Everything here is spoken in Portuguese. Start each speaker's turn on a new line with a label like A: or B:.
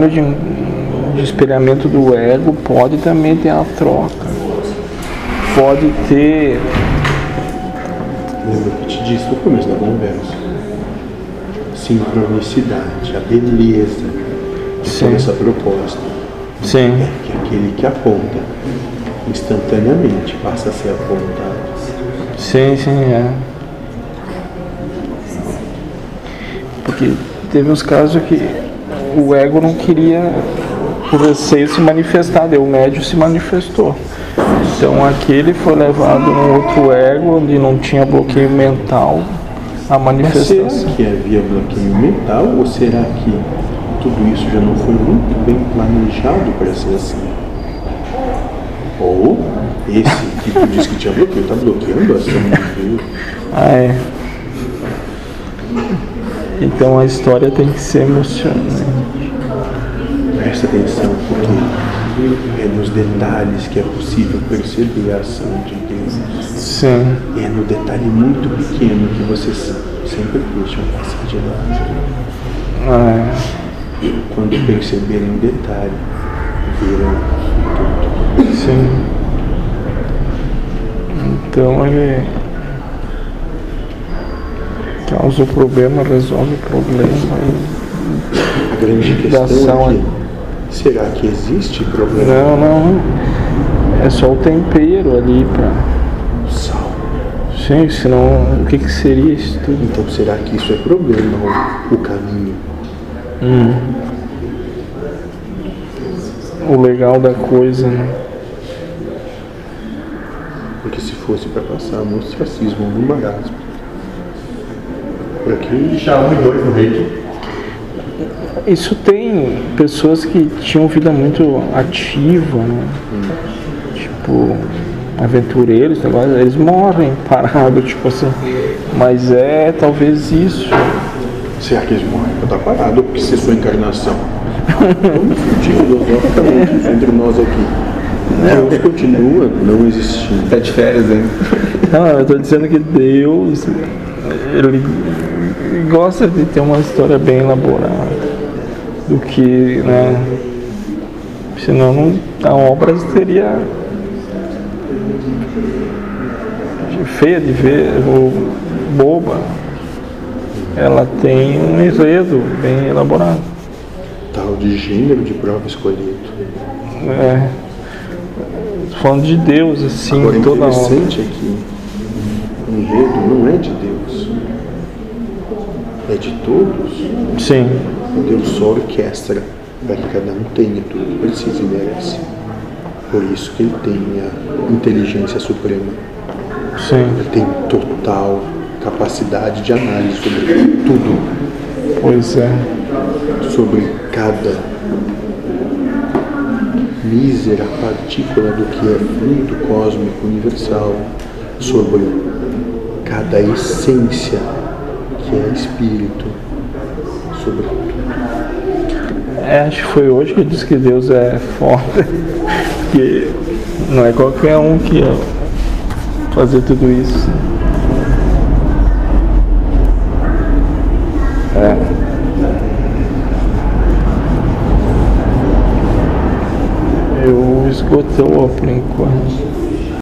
A: de, de espelhamento do ego pode também ter a troca. Pode ter.
B: Lembra que te disse no começo da conversa? Sincronicidade, a beleza de
A: Sim.
B: toda essa proposta.
A: Sim.
B: É que aquele que aponta instantaneamente passa a ser apontado.
A: Sim, sim, é. Porque teve uns casos que o ego não queria, por receio, se manifestar, daí o médio se manifestou. Então aquele foi levado num outro ego, onde não tinha bloqueio mental, a
B: Mas será
A: manifestação.
B: que havia bloqueio mental ou será que tudo isso já não foi muito bem planejado para ser assim? Ou esse que tu disse que tinha bloqueio está bloqueando a ação de Deus?
A: Ah, é. Então a história tem que ser emocionante.
B: Presta atenção, porque é nos detalhes que é possível perceber a ação de Deus.
A: Sim,
B: É no detalhe muito pequeno que vocês sempre deixam passar de lado.
A: ah,
B: Quando perceberem o detalhe, viram
A: é. sim. Então ele causa o problema, resolve o problema.
B: A grande questão é que, será que existe problema?
A: Não, não. É só o tempero ali para.
B: Sal.
A: Sim, senão o que, que seria isso tudo?
B: Então será que isso é problema ou o caminho?
A: O legal da coisa, né?
B: Porque se fosse para passar no ostracismo no marasmo, por aqui
C: Deixar um e dois no reiki.
A: Isso tem pessoas que tinham vida muito ativa, né? Tipo, aventureiros, eles morrem parados, tipo assim. Mas é talvez isso.
B: será que eles morrem para estar parado ou porque se sua encarnação? Vamos discutir filosoficamente entre nós aqui. Deus continua não existindo.
C: Tá de férias ainda.
A: Não, eu tô dizendo que Deus, ele gosta de ter uma história bem elaborada. Do que, né? Senão não, a obra seria feia de ver, ou boba. Ela tem um enredo bem elaborado.
B: Tal de gênero de prova escolhido.
A: É, falando de Deus, assim,
B: Agora,
A: toda hora.
B: interessante é que o enredo não é de Deus, é de todos.
A: Sim,
B: Deus só orquestra para que cada um tenha tudo que precisa e merece. Por isso que ele tem a inteligência suprema.
A: sim,
B: Ele tem total capacidade de análise sobre tudo,
A: pois é.
B: sobre cada mísera partícula do que é fluido cósmico universal, sobre cada essência que é espírito, sobre tudo.
A: É, acho que foi hoje que disse que Deus é foda. Porque não é qualquer um que ia fazer tudo isso. É. Eu esgotou por enquanto.